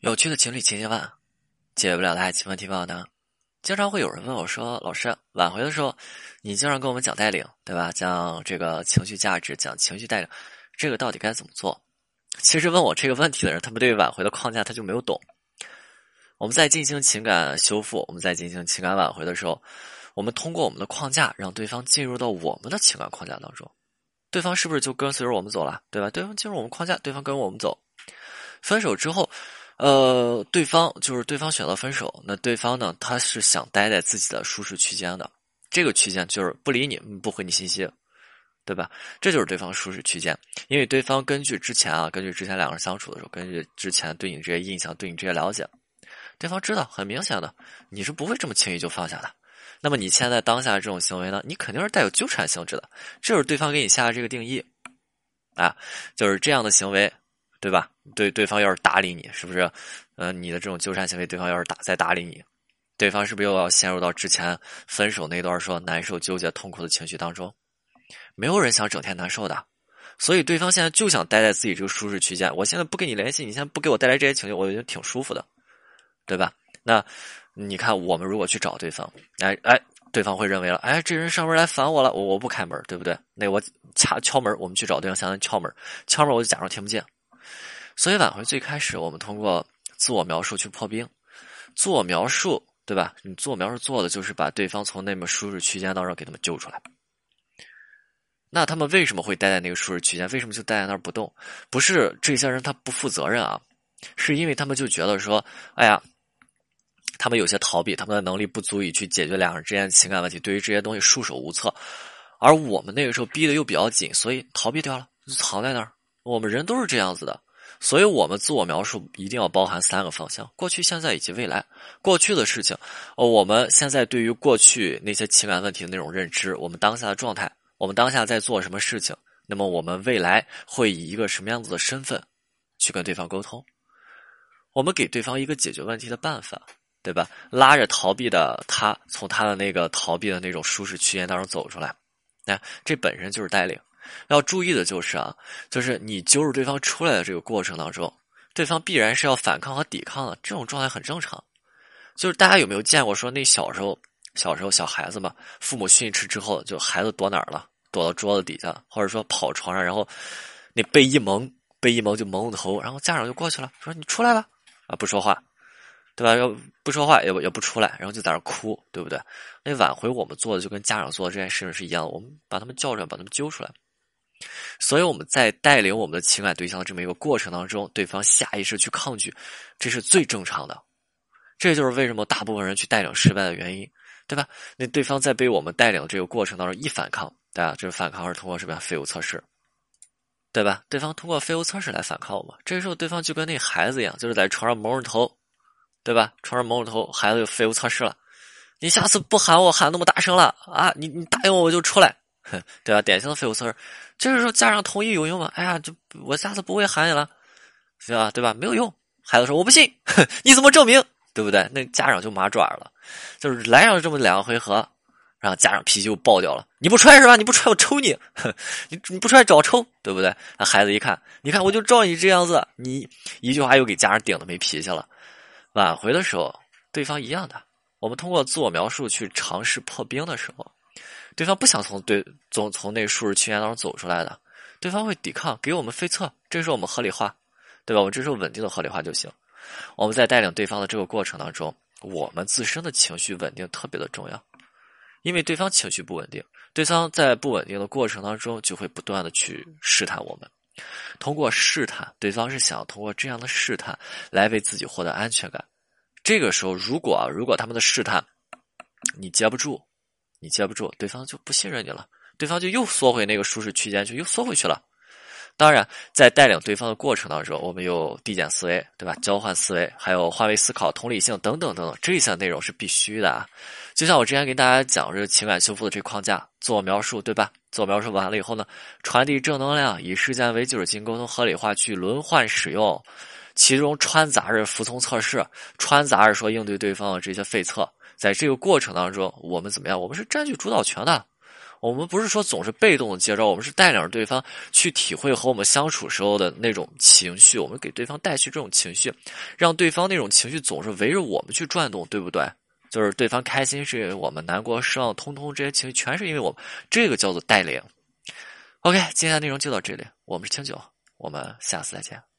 有趣的情侣情节万，解不了的爱情问题报呢？经常会有人问我说：“老师，挽回的时候，你经常跟我们讲带领，对吧？讲这个情绪价值，讲情绪带领，这个到底该怎么做？”其实问我这个问题的人，他们对挽回的框架他就没有懂。我们在进行情感修复，我们在进行情感挽回的时候，我们通过我们的框架，让对方进入到我们的情感框架当中，对方是不是就跟随着我们走了？对吧？对方进入我们框架，对方跟我们走，分手之后。呃，对方就是对方选择分手，那对方呢？他是想待在自己的舒适区间的，这个区间就是不理你，不回你信息，对吧？这就是对方舒适区间，因为对方根据之前啊，根据之前两个人相处的时候，根据之前对你这些印象，对你这些了解，对方知道很明显的，你是不会这么轻易就放下的。那么你现在当下这种行为呢？你肯定是带有纠缠性质的，这就是对方给你下的这个定义啊，就是这样的行为。对吧？对，对方要是搭理你，是不是？呃，你的这种纠缠行为，对方要是打再搭理你，对方是不是又要陷入到之前分手那段说难受、纠结、痛苦的情绪当中？没有人想整天难受的，所以对方现在就想待在自己这个舒适区间。我现在不跟你联系，你现在不给我带来这些情绪，我觉得挺舒服的，对吧？那你看，我们如果去找对方，哎哎，对方会认为了，哎，这人上门来烦我了，我我不开门，对不对？那我掐敲门，我们去找对方，相当于敲门，敲门我就假装听不见。所以挽回最开始，我们通过自我描述去破冰。自我描述，对吧？你自我描述做的就是把对方从那么舒适区间当中给他们救出来。那他们为什么会待在那个舒适区间？为什么就待在那儿不动？不是这些人他不负责任啊，是因为他们就觉得说，哎呀，他们有些逃避，他们的能力不足以去解决两人之间的情感问题，对于这些东西束手无策。而我们那个时候逼的又比较紧，所以逃避掉了，就藏在那儿。我们人都是这样子的。所以，我们自我描述一定要包含三个方向：过去、现在以及未来。过去的事情，呃，我们现在对于过去那些情感问题的那种认知，我们当下的状态，我们当下在做什么事情，那么我们未来会以一个什么样子的身份去跟对方沟通？我们给对方一个解决问题的办法，对吧？拉着逃避的他，从他的那个逃避的那种舒适区间当中走出来，那这本身就是带领。要注意的就是啊，就是你揪着对方出来的这个过程当中，对方必然是要反抗和抵抗的，这种状态很正常。就是大家有没有见过说那小时候，小时候小孩子嘛，父母训斥之后，就孩子躲哪儿了？躲到桌子底下，或者说跑床上，然后那被一蒙，被一蒙就蒙头，然后家长就过去了，说你出来了啊，不说话，对吧？要不说话也也不出来，然后就在那哭，对不对？那挽回我们做的就跟家长做的这件事情是一样的，我们把他们叫出来，把他们揪出来。所以我们在带领我们的情感对象的这么一个过程当中，对方下意识去抗拒，这是最正常的。这就是为什么大部分人去带领失败的原因，对吧？那对方在被我们带领这个过程当中一反抗，对吧？这个反抗是通过什么呀？废物测试，对吧？对方通过废物测试来反抗我们。这时候，对方就跟那孩子一样，就是在床上蒙着头，对吧？床上蒙着头，孩子就废物测试了。你下次不喊我喊那么大声了啊？你你答应我，我就出来。对吧？典型的废物测试，这是说家长同意有用吗？哎呀，就我下次不会喊你了，对吧？对吧？没有用。孩子说我不信，你怎么证明？对不对？那家长就麻爪了，就是来上这么两个回合，然后家长脾气就爆掉了。你不出来是吧？你不出来我抽你，你你不出来找抽，对不对？那孩子一看，你看我就照你这样子，你一句话又给家长顶的没脾气了。挽回的时候，对方一样的，我们通过自我描述去尝试破冰的时候。对方不想从对从从那个舒适区间当中走出来的，对方会抵抗，给我们飞测，这时候我们合理化，对吧？我们这时候稳定的合理化就行。我们在带领对方的这个过程当中，我们自身的情绪稳定特别的重要，因为对方情绪不稳定，对方在不稳定的过程当中就会不断的去试探我们，通过试探，对方是想通过这样的试探来为自己获得安全感。这个时候，如果啊，如果他们的试探你接不住。你接不住，对方就不信任你了，对方就又缩回那个舒适区间去，又缩回去了。当然，在带领对方的过程当中，我们有递减思维，对吧？交换思维，还有换位思考、同理性等等等等，这一项内容是必须的啊。就像我之前给大家讲这个情感修复的这框架，自我描述，对吧？自我描述完了以后呢，传递正能量，以事件为基础进行沟通合理化，去轮换使用。其中穿杂着服从测试，穿杂着说应对对方的这些废测。在这个过程当中，我们怎么样？我们是占据主导权的，我们不是说总是被动的接招，我们是带领着对方去体会和我们相处时候的那种情绪，我们给对方带去这种情绪，让对方那种情绪总是围着我们去转动，对不对？就是对方开心是因为我们，难过、失望，通通这些情绪全是因为我们，这个叫做带领。OK，今天的内容就到这里，我们是清酒，我们下次再见。